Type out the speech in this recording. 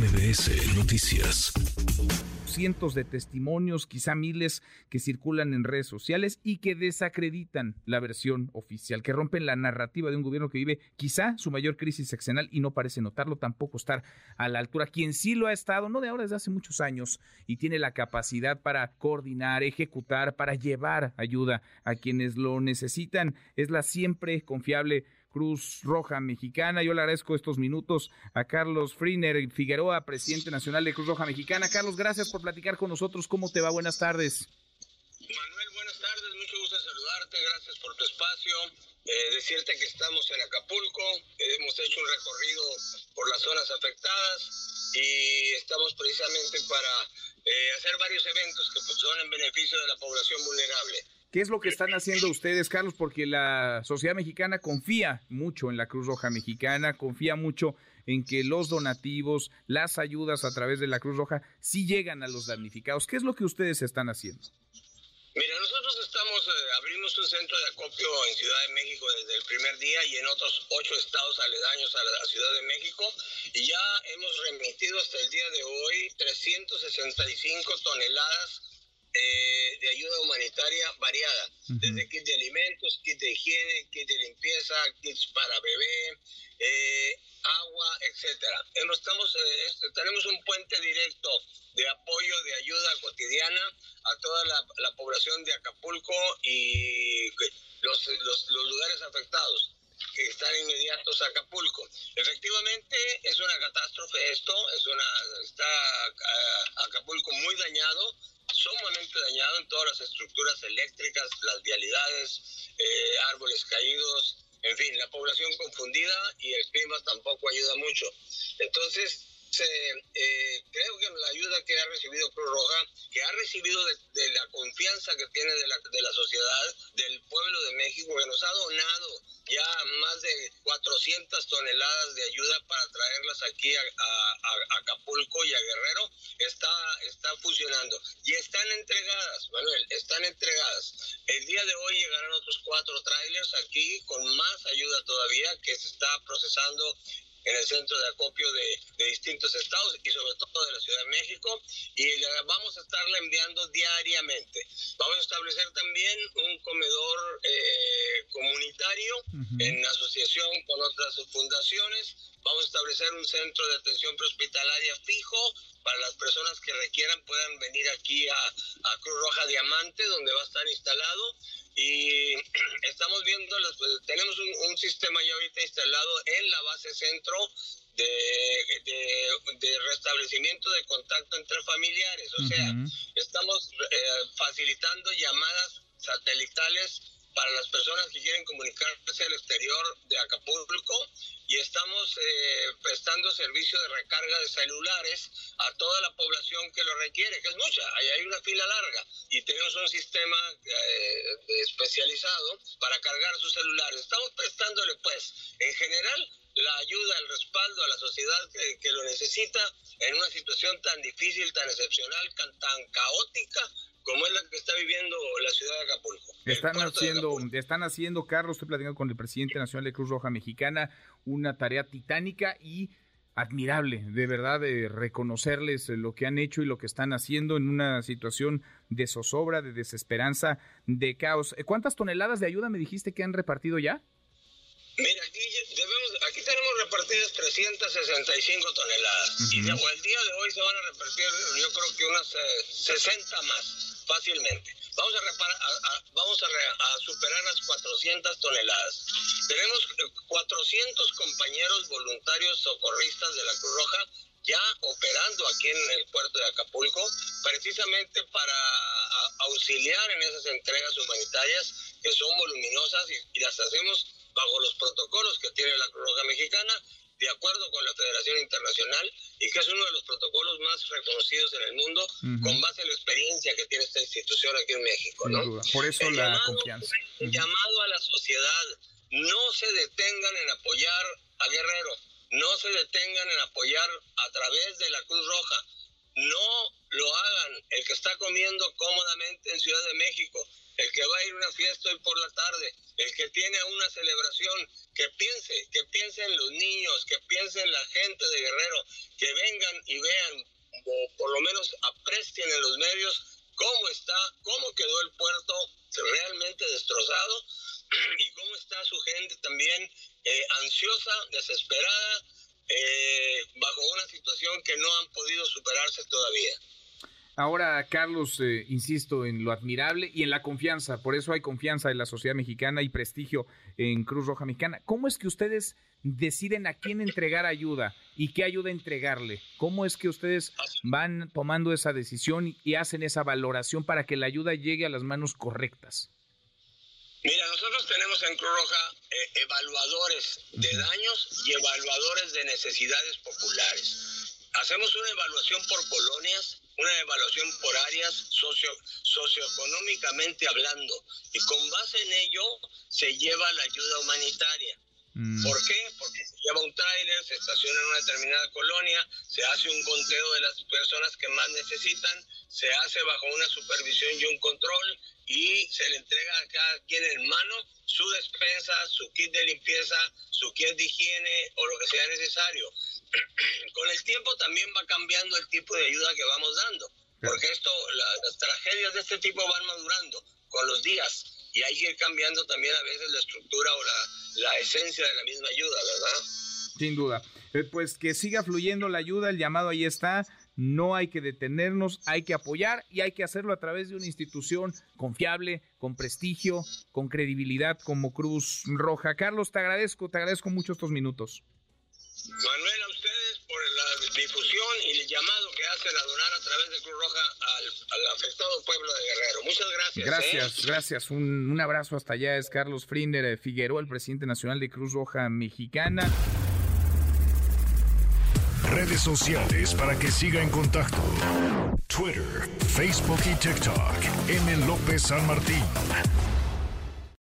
MBS Noticias cientos de testimonios, quizá miles que circulan en redes sociales y que desacreditan la versión oficial, que rompen la narrativa de un gobierno que vive quizá su mayor crisis seccional y no parece notarlo, tampoco estar a la altura. Quien sí lo ha estado, no de ahora, desde hace muchos años, y tiene la capacidad para coordinar, ejecutar, para llevar ayuda a quienes lo necesitan, es la siempre confiable Cruz Roja Mexicana. Yo le agradezco estos minutos a Carlos Friner Figueroa, presidente nacional de Cruz Roja Mexicana. Carlos, gracias por platicar con nosotros. ¿Cómo te va? Buenas tardes. Manuel, buenas tardes. Mucho gusto saludarte. Gracias por tu espacio. Eh, decirte que estamos en Acapulco. hemos hecho un recorrido por las zonas afectadas y estamos precisamente para eh, hacer varios eventos que pues, son en beneficio de la población vulnerable. ¿Qué es lo que están haciendo ustedes, Carlos? Porque la sociedad mexicana confía mucho en la Cruz Roja Mexicana, confía mucho en que los donativos, las ayudas a través de la Cruz Roja sí llegan a los damnificados. ¿Qué es lo que ustedes están haciendo? Mira, nosotros estamos, eh, abrimos un centro de acopio en Ciudad de México desde el primer día y en otros ocho estados aledaños a la Ciudad de México y ya hemos remitido hasta el día de hoy 365 toneladas eh, de ayuda humanitaria variada, desde kits de alimentos, kits de higiene, kits de limpieza, kits para bebé, eh, agua, etcétera. Estamos, eh, tenemos un puente directo de apoyo, de ayuda cotidiana a toda la, población de Acapulco y los, los, lugares afectados que están inmediatos a Acapulco. Efectivamente, es una catástrofe esto, es una, está Acapulco muy dañado, sumamente dañado en todas las estructuras eléctricas, las vialidades, eh, árboles caídos, en fin, la población confundida y el clima tampoco ayuda mucho. Entonces, eh, creo que la ayuda que ha recibido Cruz Roja, que ha recibido de, la confianza que tiene de la, de sociedad, del pueblo de México, que nos ha donado ya más de 400 toneladas de ayuda para traerlas aquí a, Acapulco y a Guerrero, está, está funcionando. Y están entregadas, Manuel, están entregadas. El día de hoy llegarán otros cuatro trailers aquí con más ayuda todavía que se está procesando en el centro de acopio de, distintos estados y sobre todo de la Ciudad de México y vamos a estarla enviando diariamente. Vamos a establecer también un comedor eh, comunitario en asociación con otras fundaciones. Vamos a establecer un centro de atención prehospitalaria fijo para las personas que requieran puedan venir aquí a, a Cruz Roja Diamante, donde va a estar instalado y estamos viendo, pues, tenemos un, sistema ya ahorita instalado en la base centro de, de, restablecimiento de contacto entre familiares, o sea, estamos eh, facilitando llamadas satelitales para las personas que quieren comunicarse al exterior de Acapulco y estamos eh, prestando servicio de recarga de celulares a toda la población que lo requiere, que es mucha, hay, hay una fila larga y tenemos un sistema eh, especializado para cargar sus celulares. Estamos prestándole pues en general la ayuda, el respaldo a la sociedad que, que lo necesita en una situación tan difícil, tan excepcional, tan caótica como es la que está viviendo la ciudad de Acapulco. Están haciendo, están haciendo, Carlos, estoy platicando con el presidente nacional de Cruz Roja Mexicana, una tarea titánica y admirable, de verdad, de reconocerles lo que han hecho y lo que están haciendo en una situación de zozobra, de desesperanza, de caos. ¿Cuántas toneladas de ayuda me dijiste que han repartido ya? Mira, aquí, tenemos repartidas 365 toneladas y el día de hoy se van a repartir yo creo que unas 60 eh, más, fácilmente. Vamos a, vamos a, superar las 400 toneladas. Tenemos 400 eh, compañeros voluntarios socorristas de la Cruz Roja ya operando aquí en el puerto de Acapulco, precisamente para auxiliar en esas entregas humanitarias que son voluminosas y las hacemos bajo los protocolos que tiene la Cruz Roja Mexicana, de acuerdo con la Federación Internacional, y que es uno de los protocolos más reconocidos en el mundo, con base en la experiencia que tiene esta institución aquí en México. ¿no? Por eso la confianza. llamado a la sociedad, no se detengan en apoyar a Guerrero, no se detengan en apoyar a través de la Cruz Roja, no lo hagan el que está comiendo cómodamente en Ciudad de México, el que va a ir a una fiesta hoy por la tarde, el que tiene una celebración, que piense, que piense en los niños, que piense en la gente de Guerrero, que vengan y vean, o por lo menos aprecien en los medios cómo está, cómo quedó el puerto realmente destrozado y cómo está su gente también eh, ansiosa, desesperada, eh, bajo una situación que no han podido superarse todavía. Ahora, Carlos, eh, insisto en lo admirable y en la confianza, por eso hay confianza en la sociedad mexicana y prestigio en Cruz Roja Mexicana. ¿Cómo es que ustedes deciden a quién entregar ayuda y qué ayuda entregarle? ¿Cómo es que ustedes van tomando esa decisión y hacen esa valoración para que la ayuda llegue a las manos correctas? Mira, nosotros tenemos en Cruz Roja eh, evaluadores de daños y evaluadores de necesidades populares. Hacemos una evaluación por colonias evaluación por áreas socio, socioeconómicamente hablando y con base en ello se lleva la ayuda humanitaria. Mm. ¿Por qué? Porque se lleva un tráiler, se estaciona en una determinada colonia, se hace un conteo de las personas que más necesitan, se hace bajo una supervisión y un control y se le entrega a cada quien en mano su despensa, su kit de limpieza, su kit de higiene o lo que sea necesario. el tiempo también va cambiando el tipo de ayuda que vamos dando, porque esto, las tragedias de este tipo van madurando con los días y hay que ir cambiando también a veces la estructura o la, la esencia de la misma ayuda, ¿verdad? Sin duda. Eh, pues que siga fluyendo la ayuda, el llamado ahí está. No hay que detenernos, hay que apoyar y hay que hacerlo a través de una institución confiable, con prestigio, con credibilidad como Cruz Roja. Carlos, te agradezco, te agradezco mucho estos minutos. Manuel, el llamado que hacen a donar a través de Cruz Roja al, afectado pueblo de Guerrero. Muchas gracias. Gracias, ¿eh? gracias. Un, un, abrazo hasta allá. Es Carlos Frinder eh, Figueroa, el presidente nacional de Cruz Roja Mexicana. Redes sociales para que siga en contacto: Twitter, Facebook y TikTok. M. López San Martín.